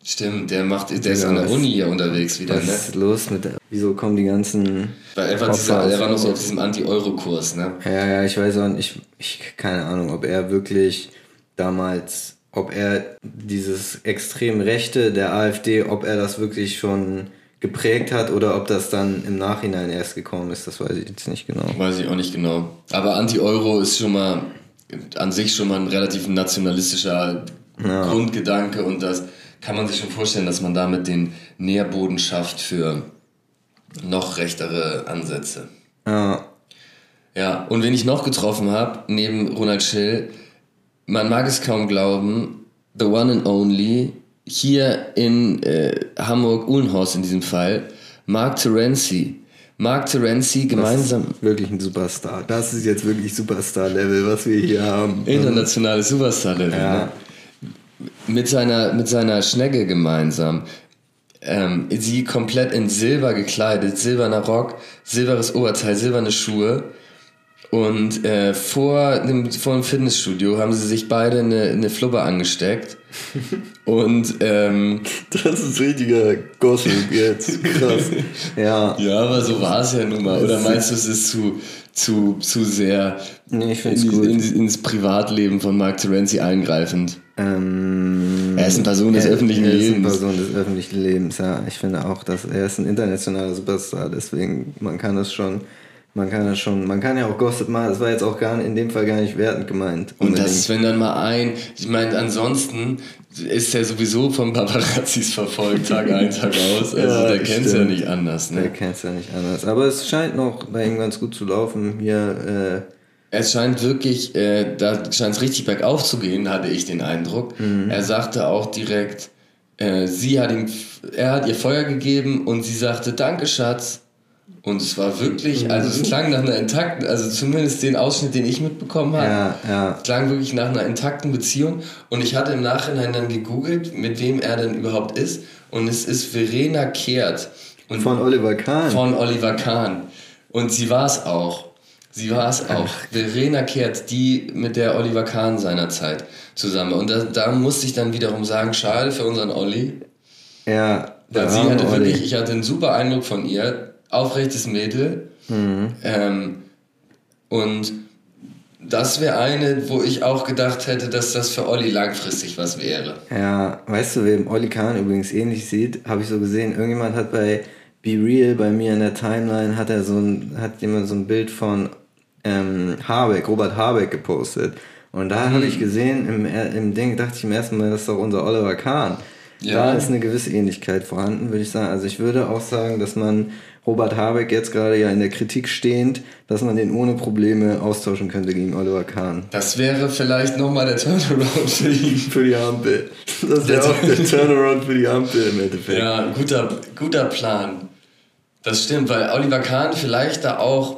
Stimmt, der macht, der ist Ja, an der was- Uni hier unterwegs wieder, Was ne? ist los mit der, Wieso kommen die ganzen. Weil er war, Opfer dieser, aus er war noch so auf diesem Anti-Euro-Kurs, ne? Ja, ja, ich weiß auch nicht. Ich, ich keine Ahnung, ob er wirklich damals, ob er dieses extrem Rechte der AfD, ob er das wirklich schon geprägt hat oder ob das dann im Nachhinein erst gekommen ist, das weiß ich jetzt nicht genau. Weiß ich auch nicht genau. Aber Anti-Euro ist schon mal an sich schon mal ein relativ nationalistischer Grundgedanke und das kann man sich schon vorstellen, dass man damit den Nährboden schafft für noch rechtere Ansätze. Ja, Ja, und wen ich noch getroffen habe, neben Ronald Schill, man mag es kaum glauben, the one and only, hier in äh, Hamburg-Uhlenhorst in diesem Fall, Mark Terenzi. Mark Terenzi gemeinsam... das ist wirklich ein Superstar. Das ist jetzt wirklich Superstar-Level, was wir hier haben. Internationales Superstar-Level. Ja. Ne? Mit seiner, mit seiner Schnecke gemeinsam. Ähm, sie komplett in Silber gekleidet, silberner Rock, silberes Oberteil, silberne Schuhe. Und äh, vor, dem, vor dem Fitnessstudio haben sie sich beide eine, eine Flubber angesteckt. Und ähm, Das ist richtiger Gossip jetzt. Krass. Ja. ja, aber so war es ja nun mal. Oder meinst du, es ist zu, zu, zu sehr Nee, ich find's in, gut. in, ins Privatleben von Mark Terenzi eingreifend? Ähm, Er ist eine Person des er- öffentlichen er ist eine Lebens. Person des öffentlichen Lebens, ja. Ich finde auch, dass er ist ein internationaler Superstar, deswegen man kann das schon, man kann das schon, man kann ja auch Gossip machen, das war jetzt auch gar in dem Fall gar nicht wertend gemeint. Und unbedingt. das, wenn dann mal ein, ich meine, ansonsten ist er sowieso von Paparazzis verfolgt, Tag ein, Tag aus. Also Ja, der kennt es ja nicht anders. Der Ne? kennt es ja nicht anders. Aber es scheint noch bei ihm ganz gut zu laufen. Hier, äh, Es scheint wirklich, äh, da scheint es richtig bergauf zu gehen, hatte ich den Eindruck. Mhm. Er sagte auch direkt, äh, sie hat ihm, er hat ihr Feuer gegeben und sie sagte, danke Schatz. Und es war wirklich, also es klang nach einer intakten, also zumindest den Ausschnitt, den ich mitbekommen habe, ja, ja. klang wirklich nach einer intakten Beziehung. Und ich hatte im Nachhinein dann gegoogelt, mit wem er denn überhaupt ist. Und es ist Verena Kehrt. Und Von Oliver Kahn. von Oliver Kahn. Und sie war es auch. Sie war es auch. Verena Kehrt, die mit der Oliver Kahn seinerzeit zusammen. Und da, da musste ich dann wiederum sagen, schade für unseren Olli. Ja. Weil sie hatte Olli. wirklich, ich hatte einen super Eindruck von ihr. Aufrechtes Mädel. Mhm. Ähm, und das wäre eine, wo ich auch gedacht hätte, dass das für Olli langfristig was wäre. Ja, weißt du, wem Olli Kahn übrigens ähnlich sieht, habe ich so gesehen. Irgendjemand hat bei Be Real bei mir in der Timeline hat er so ein, hat jemand so ein Bild von ähm, Habeck, Robert Habeck gepostet. Und da mhm. habe ich gesehen, im, im Ding dachte ich im ersten Mal, das ist doch unser Oliver Kahn. Ja. Da ist eine gewisse Ähnlichkeit vorhanden, würde ich sagen. Also ich würde auch sagen, dass man Robert Habeck jetzt gerade ja in der Kritik stehend, dass man den ohne Probleme austauschen könnte gegen Oliver Kahn. Das wäre vielleicht nochmal der Turnaround für ihn. Für die Ampel. Das wäre auch der Turnaround für die Ampel im Endeffekt. Ja, guter, guter Plan. Das stimmt, weil Oliver Kahn vielleicht da auch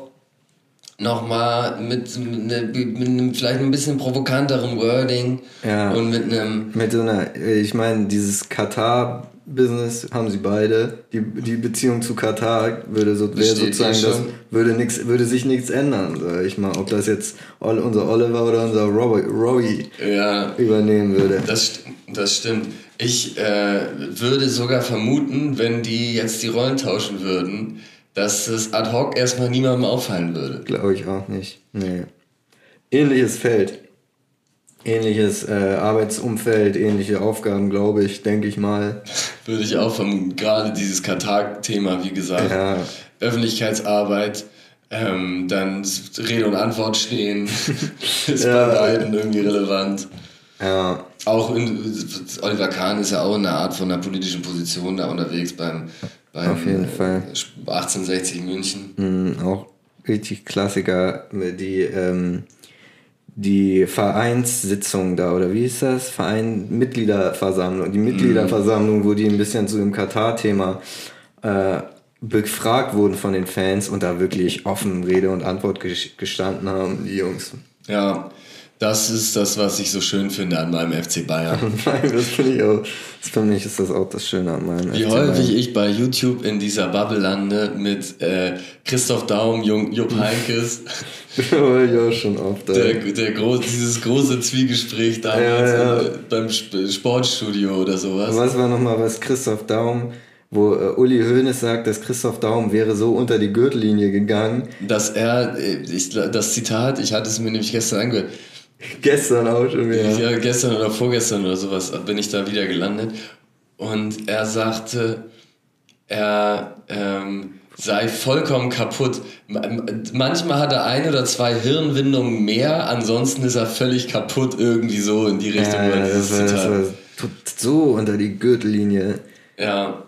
nochmal mit, mit, mit einem vielleicht ein bisschen provokanteren Wording ja. und mit einem. Mit so einer, ich meine, dieses Katar. Business haben sie beide. Die, die Beziehung zu Katar würde so, wäre sozusagen das würde nix, würde sich nichts ändern, sag ich mal. Ob das jetzt unser Oliver oder unser Robbie, ja, übernehmen würde. Das, das stimmt. Ich äh, würde sogar vermuten, wenn die jetzt die Rollen tauschen würden, dass es ad hoc erstmal niemandem auffallen würde. Glaube ich auch nicht. Nee. Ähnliches Feld. Ähnliches äh, Arbeitsumfeld, ähnliche Aufgaben, glaube ich, denke ich mal. Würde ich auch vermuten. Gerade dieses Katar-Thema, wie gesagt. Ja. Öffentlichkeitsarbeit, ähm, dann Rede und Antwort stehen, ist ja. bei beiden irgendwie relevant. Ja. Auch in, Oliver Kahn ist ja auch in einer Art von einer politischen Position da unterwegs beim beim, Auf jeden Fall. 1860 München. Mhm, auch richtig Klassiker, die, ähm, die Vereinssitzung da, oder wie ist das? Verein Mitgliederversammlung. Die Mitgliederversammlung, wo die ein bisschen zu dem Katar-Thema äh, befragt wurden von den Fans und da wirklich offen Rede und Antwort gestanden haben, die Jungs. Ja, das ist das, was ich so schön finde an meinem FC Bayern. Das finde ich auch. Das für mich ist das auch das Schöne an meinem Wie FC häufig Bayern. ich bei YouTube in dieser Bubble lande mit äh, Christoph Daum, Jung, Jupp Heinkes. war ich auch schon oft. Der, der groß, dieses große Zwiegespräch damals ja, ja. beim Sportstudio oder sowas. Was war nochmal was Christoph Daum wo äh, Uli Hoeneß sagt, dass Christoph Daum wäre so unter die Gürtellinie gegangen. Dass er, äh, ich, das Zitat, ich hatte es mir nämlich gestern angehört, Gestern auch schon wieder. Ja, gestern oder vorgestern oder sowas bin ich da wieder gelandet. Und er sagte, er ähm, sei vollkommen kaputt. Manchmal hat er ein oder zwei Hirnwindungen mehr, ansonsten ist er völlig kaputt irgendwie so in die Richtung. Ja, das war, das war so unter die Gürtellinie. Ja,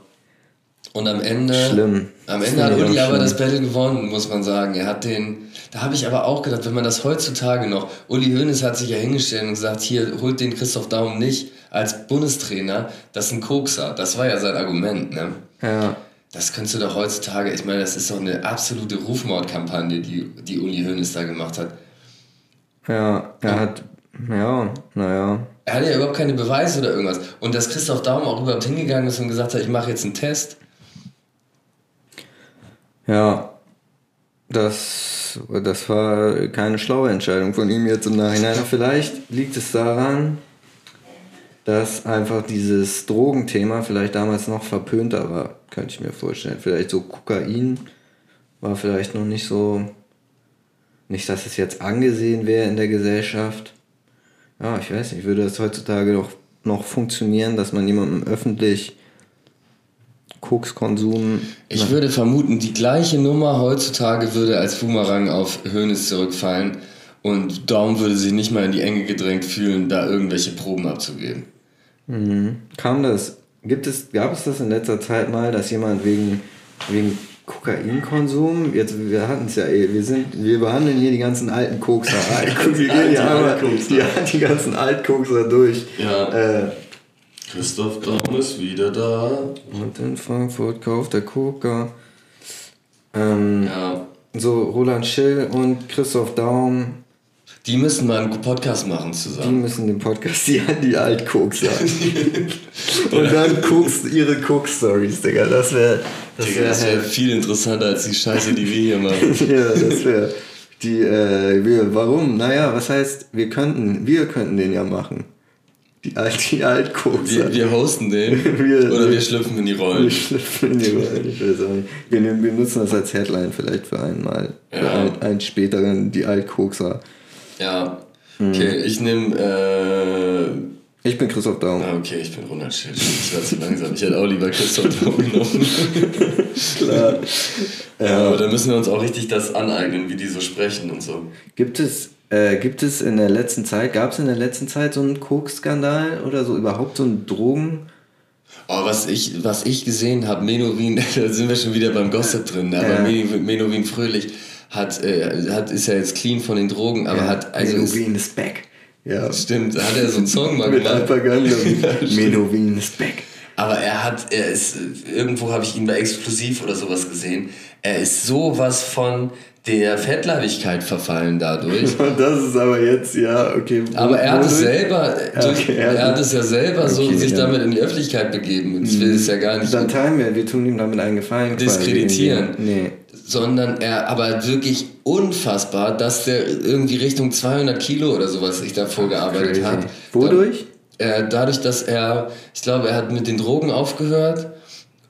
und am Ende. Schlimm. Am Ende hat Uli aber das Battle gewonnen, muss man sagen. Er hat den. Da habe ich aber auch gedacht, wenn man das heutzutage noch. Uli Hoeneß hat sich ja hingestellt und gesagt: Hier, holt den Christoph Daum nicht als Bundestrainer. Das ist ein Kokser. Das war ja sein Argument, ne? Ja. Das könntest du doch heutzutage. Ich meine, das ist doch eine absolute Rufmordkampagne, die, die Uli Hoeneß da gemacht hat. Ja, er hat. Ja, naja. Er hatte ja überhaupt keine Beweise oder irgendwas. Und dass Christoph Daum auch überhaupt hingegangen ist und gesagt hat: Ich mache jetzt einen Test ja, das, das war keine schlaue Entscheidung von ihm jetzt im Nachhinein. Vielleicht liegt es daran, dass einfach dieses Drogenthema vielleicht damals noch verpönter war, könnte ich mir vorstellen. Vielleicht so Kokain war vielleicht noch nicht so, nicht, dass es jetzt angesehen wäre in der Gesellschaft. Ja, ich weiß nicht, würde das heutzutage noch, noch funktionieren, dass man jemandem öffentlich Kokskonsum. Ich würde vermuten, die gleiche Nummer heutzutage würde als Boomerang auf Hönes zurückfallen und Daum würde sich nicht mal in die Enge gedrängt fühlen, da irgendwelche Proben abzugeben. Mhm. Kam das, gibt es, gab es das in letzter Zeit mal, dass jemand wegen, wegen Kokainkonsum, jetzt, wir hatten es ja eh, wir sind, wir behandeln hier die ganzen alten Kokser. wir gehen ja einmal die, die ganzen Altkokser durch. Ja. Äh, Christoph Daum ist wieder da. Und in Frankfurt kauft der Koka. Ähm, ja. So, Roland Schill und Christoph Daum. Die müssen mal einen Podcast machen zusammen. Die müssen den Podcast, die, die Altkokser. und dann Koks, ihre Koks-Stories, Digga. Das wäre das wär, wär viel interessanter als die Scheiße, die wir hier machen. ja, das wäre Die, äh, wir, warum? Naja, was heißt, wir könnten, wir könnten den ja machen. Die, Alt, die Altkokser. Wir, wir hosten den Wir- oder wir- schlüpfen in die Rollen. Wir schlüpfen in die Rollen, ich weiß auch nicht. Wir, nehmen- wir nutzen das als Headline vielleicht für einmal. Für Ja. ein, einen späteren, die Altkokser. Ja. Okay, ich nehme. Äh, Ich bin Christoph Daum. ah, okay, ich bin Ronald Schild. Ich war zu langsam. Ich hätte auch lieber Christoph Daum genommen. Klar. Ja, aber da müssen wir uns auch richtig das aneignen, wie die so sprechen und so. Gibt es, äh, gibt es in der letzten Zeit, gab es in der letzten Zeit so einen Koks-Skandal oder so überhaupt so einen Drogen? Oh, was ich, was ich gesehen habe, Menowin, da sind wir schon wieder beim Gossip drin, aber Ja. Menowin, Fröhlich hat, äh, hat, ist ja jetzt clean von den Drogen, aber hat, also ist, Menowin is back. Ja. stimmt, hat er so einen Song mal Mit gemacht. Ja, stimmt. Menowin is back. Aber er hat, er ist, irgendwo habe ich ihn bei Explosiv oder sowas gesehen. Er ist sowas von der Fettleibigkeit verfallen dadurch. Das ist aber jetzt, ja, okay. Aber er hat es selber, durch, okay, er ja. hat es ja selber so Okay, sich ja. Damit in die Öffentlichkeit begeben. Und ich will es ja gar nicht Dann teilen wir, wir tun ihm damit einen Gefallen. diskreditieren. Nee. Sondern er, aber wirklich unfassbar, dass der irgendwie Richtung 200 Kilo oder sowas sich da vorgearbeitet hat. Wodurch? Äh, dadurch, dass er, ich glaube, er hat mit den Drogen aufgehört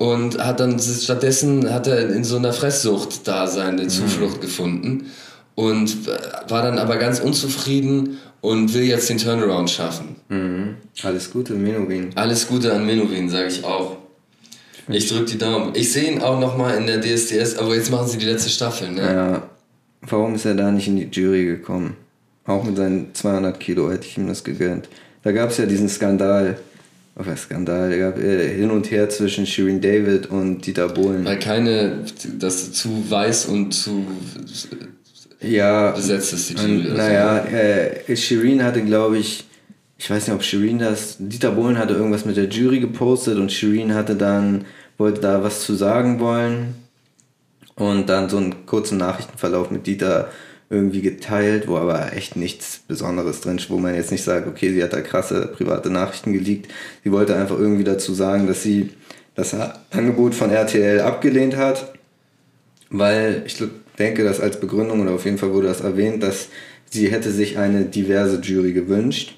und hat dann stattdessen hat er in so einer Fresssucht da seine Zuflucht gefunden und äh, war dann aber ganz unzufrieden und will jetzt den Turnaround schaffen. Mhm. Alles Gute, Menowin. Alles Gute an Menowin, sage ich auch. Ich drück die Daumen. Ich sehe ihn auch nochmal in der DSDS, aber jetzt machen sie die letzte Staffel, ne? Ja. Warum ist er da nicht in die Jury gekommen? Auch mit seinen 200 Kilo hätte ich ihm das gegönnt. Da gab es ja diesen Skandal. Was Skandal? Gab äh, hin und her zwischen Shirin David und Dieter Bohlen. Weil keine, das zu weiß und zu Ja, besetzt ist, die Jury. naja, äh, Shirin hatte, glaube ich, ich weiß nicht, ob Shirin das, Dieter Bohlen hatte irgendwas mit der Jury gepostet und Shirin hatte dann, wollte da was zu sagen wollen und dann so einen kurzen Nachrichtenverlauf mit Dieter irgendwie geteilt, wo aber echt nichts Besonderes drin steht, wo man jetzt nicht sagt, okay, sie hat da krasse private Nachrichten geleakt. Sie wollte einfach irgendwie dazu sagen, dass sie das Angebot von RTL abgelehnt hat weil ich denke, dass als Begründung oder auf jeden Fall wurde das erwähnt, dass sie hätte sich eine diverse Jury gewünscht.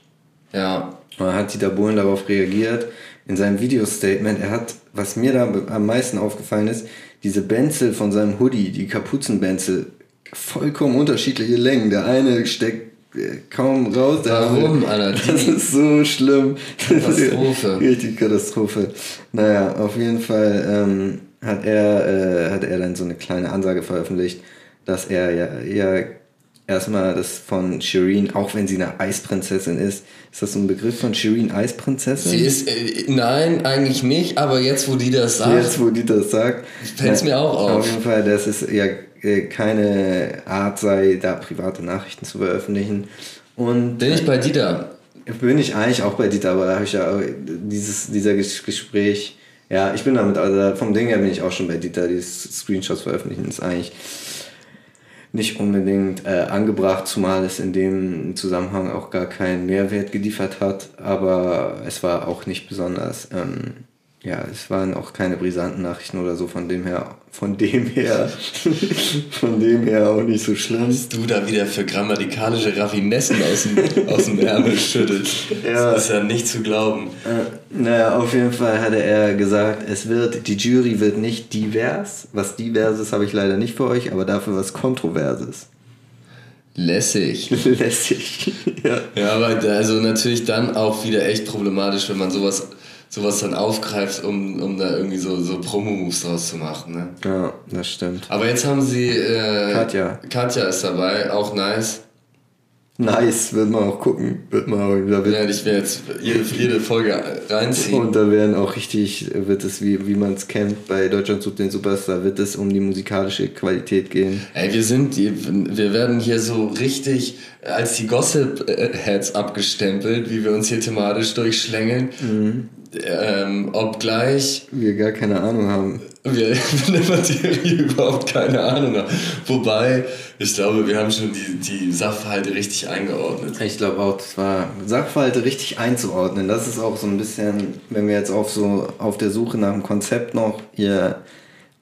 Ja, Und dann hat Dieter Bohlen darauf reagiert in seinem Video-Statement. Er hat, was mir da am meisten aufgefallen ist, diese Benzel von seinem Hoodie, die Kapuzenbenzel, vollkommen unterschiedliche Längen. Der eine steckt äh, kaum raus. Warum, Alter? Das ist so schlimm. Katastrophe. Richtig Katastrophe. Naja, auf jeden Fall ähm, hat, er, äh, hat er dann so eine kleine Ansage veröffentlicht, dass er ja, ja erstmal das von Shireen, auch wenn sie eine Eisprinzessin ist, ist das so ein Begriff von Shireen Eisprinzessin? sie ist, äh, nein, eigentlich nicht, aber jetzt, wo die das sagt, Jetzt, wo die das sagt, Fällt's na, mir auch auf. Auf jeden Fall, dass es ja keine Art sei, da private Nachrichten zu veröffentlichen. Und bin ich bei Dieter. bin ich eigentlich auch bei Dieter, aber da habe ich ja dieses, dieser Ges- Gespräch, ja, ich bin damit, also vom Ding her bin ich auch schon bei Dieter, dieses Screenshots veröffentlichen ist eigentlich nicht unbedingt äh, angebracht, zumal es in dem Zusammenhang auch gar keinen Mehrwert geliefert hat, aber es war auch nicht besonders, ähm, ja, es waren auch keine brisanten Nachrichten oder so, von dem her, von dem her, von dem her auch nicht so schlimm. Was du da wieder für grammatikalische Raffinessen aus dem, aus dem Ärmel schüttelst. Ja. Das ist ja nicht zu glauben. Äh, naja, auf jeden Fall hatte er gesagt, es wird, die Jury wird nicht divers. Was diverses habe ich leider nicht für euch, aber dafür was Kontroverses. Lässig. Lässig. ja. Ja, aber also natürlich dann auch wieder echt problematisch, wenn man sowas, sowas dann aufgreift, um, um da irgendwie so, so Promo-Moves draus zu machen. Ne? ja, das stimmt. Aber jetzt haben sie. Äh, Katja. Katja ist dabei, auch nice. Nice, wird man auch gucken. Wird man auch, da wird, Ja, ich werde jetzt jede, jede Folge reinziehen. und da werden auch richtig, wird es, wie, wie man es kennt, bei Deutschland sucht den Superstar, wird es um die musikalische Qualität gehen. Ey, wir sind, wir werden hier so richtig als die Gossip-Heads abgestempelt, wie wir uns hier thematisch durchschlängeln. Mhm. Ähm, obgleich Wir gar keine Ahnung haben. wir von der Materie überhaupt keine Ahnung haben. Wobei, ich glaube, wir haben schon die, die Sachverhalte richtig eingeordnet. Ich glaube auch, das war Sachverhalte richtig einzuordnen. Das ist auch so ein bisschen, wenn wir jetzt auf so auf der Suche nach einem Konzept noch hier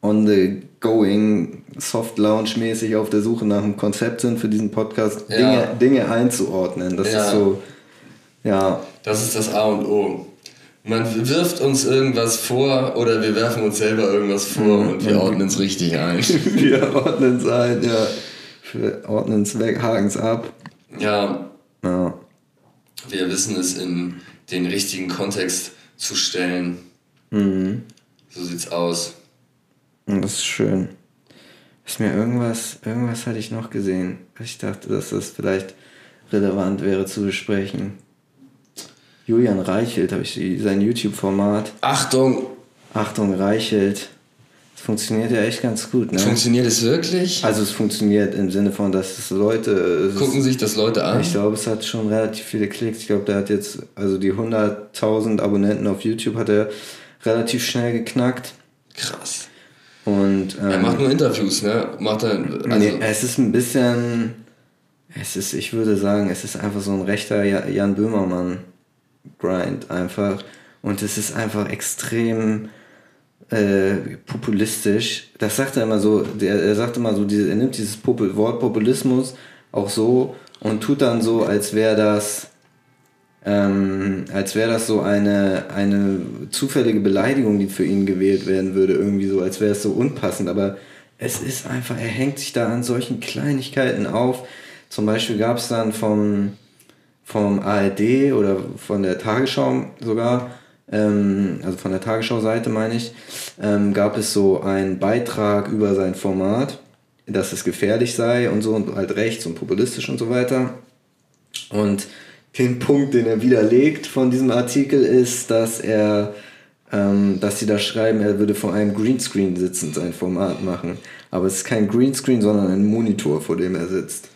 on the going, soft launch mäßig auf der Suche nach einem Konzept sind für diesen Podcast, Ja. Dinge, Dinge einzuordnen. Das Ja. ist so, ja, Das ist das A und O. Man wirft uns irgendwas vor oder wir werfen uns selber irgendwas vor und wir ordnen es richtig ein. wir ordnen es ein, ja. Wir ordnen es weg, haken es ab. Ja, Ja. wir wissen es in den richtigen Kontext zu stellen. So sieht's aus. Und das ist schön. Ist mir irgendwas, irgendwas hatte ich noch gesehen. Ich dachte, dass das vielleicht relevant wäre zu besprechen. Julian Reichelt, habe ich sein YouTube-Format. Achtung, Achtung, Reichelt. Das funktioniert ja echt ganz gut, ne? funktioniert es wirklich? also es funktioniert im Sinne von, dass es Leute. Es Gucken sich das Leute an? ich glaube, es hat schon relativ viele Klicks. Ich glaube, der hat jetzt, also die 100.000 Abonnenten auf YouTube hat er relativ schnell geknackt. Krass. Und, ähm, Er macht nur Interviews, ne? Macht er, also, nee, es ist ein bisschen, es ist, ich würde sagen, es ist einfach so ein rechter Ja- Jan Böhmermann Grind einfach. Und es ist einfach extrem äh, populistisch. Das sagt er immer so, der, er sagt immer so, er nimmt dieses Popul Wort Populismus auch so und tut dann so, als wäre das ähm, als wäre das so eine, eine zufällige Beleidigung, die für ihn gewählt werden würde, irgendwie so, als wäre es so unpassend. Aber es ist einfach, er hängt sich da an solchen Kleinigkeiten auf. Zum Beispiel gab es dann vom, vom ARD oder von der Tagesschau sogar, ähm, also von der Tagesschau-Seite meine ich, ähm, gab es so einen Beitrag über sein Format, dass es gefährlich sei und so und halt rechts und populistisch und so weiter. Und den Punkt, den er widerlegt von diesem Artikel, ist, dass er, ähm, dass sie da schreiben, er würde vor einem Greenscreen sitzend sein Format machen. Aber es ist kein Greenscreen, sondern ein Monitor, vor dem er sitzt.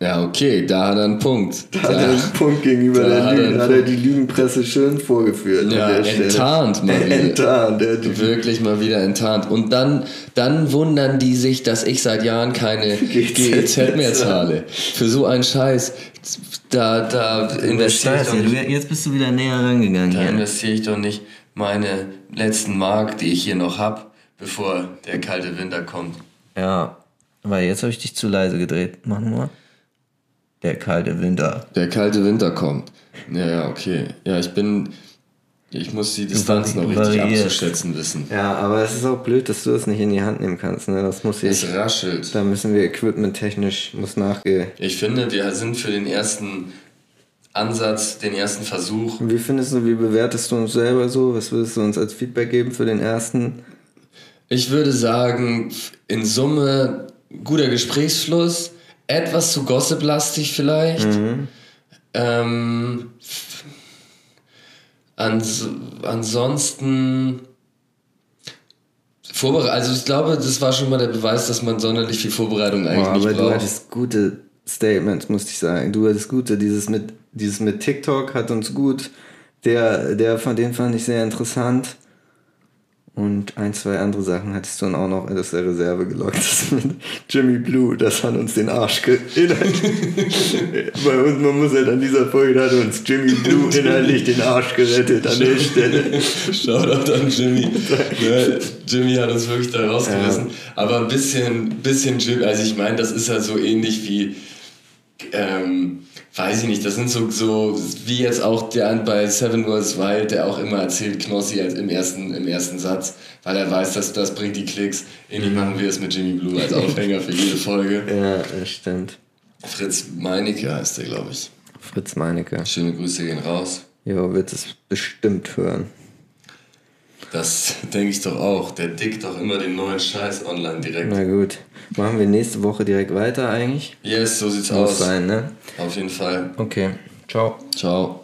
Ja, okay, da hat er einen Punkt. Da hat er einen Punkt gegenüber da der er Lügen, einen hat er die Lügenpresse schön vorgeführt. Ja, an der Stelle. enttarnt mal wieder. Enttarnt, hat die Wirklich mal wieder enttarnt. Und dann, dann wundern die sich, dass ich seit Jahren keine GEZ GEZ mehr zahle. Für so einen Scheiß. Da, da investiere ich doch nicht. Jetzt bist du wieder näher rangegangen. Da investiere ich doch nicht meine letzten Mark, die ich hier noch habe, bevor der kalte Winter kommt. Ja, weil jetzt habe ich dich zu leise gedreht. Mach mal. Der kalte Winter. Der kalte Winter kommt. Ja, ja, okay. Ja, ich bin. Ich muss die Distanz noch richtig abzuschätzen wissen. Ja, aber es ist auch blöd, dass du das nicht in die Hand nehmen kannst. Ne? Das muss Es ich. raschelt. Da müssen wir equipmenttechnisch muss nachge. Ich finde, wir sind für den ersten Ansatz, den ersten Versuch. Wie findest du, wie bewertest du uns selber so? Was würdest du uns als Feedback geben für den ersten? Ich würde sagen, in Summe guter Gesprächsfluss, etwas zu gossiplastig vielleicht. Ähm, ans ansonsten Vorbere also ich glaube, das war schon mal der Beweis, dass man sonderlich viel Vorbereitung eigentlich Boah, nicht aber du braucht. hattest gute Statements, musste ich sagen. Du hattest gute, dieses mit, dieses mit TikTok hat uns gut. Der, der von den fand ich sehr interessant. Und ein, zwei andere Sachen hattest du dann auch noch aus der Reserve gelockt. Das mit Jimmy Blue, das hat uns den Arsch ge Bei uns, man muss halt an dieser Folge, hat uns Jimmy Blue inhaltlich den Arsch gerettet an der Stelle. Shoutout an Jimmy. Ne, Jimmy hat uns wirklich da rausgerissen. Aber ein bisschen, bisschen Jimmy, also ich meine, das ist ja so ähnlich wie, ähm, weiß ich nicht, das sind so, so wie jetzt auch der bei Seven Wars Wild, der auch immer erzählt Knossi als im ersten, im ersten Satz, weil er weiß, dass das bringt die Klicks. Ähnlich machen wir es mit Jimmy Blue als Aufhänger für jede Folge. Ja, das stimmt. Fritz Meinecke heißt der, glaube ich. Fritz Meinecke. Schöne Grüße gehen raus. Jo, wird es bestimmt hören. Das denke ich doch auch. Der dickt doch immer den neuen Scheiß online direkt. Na gut. Machen wir nächste Woche direkt weiter eigentlich? Yes, so sieht's Muss aus. sein, ne? Auf jeden Fall. Okay. Ciao. Ciao.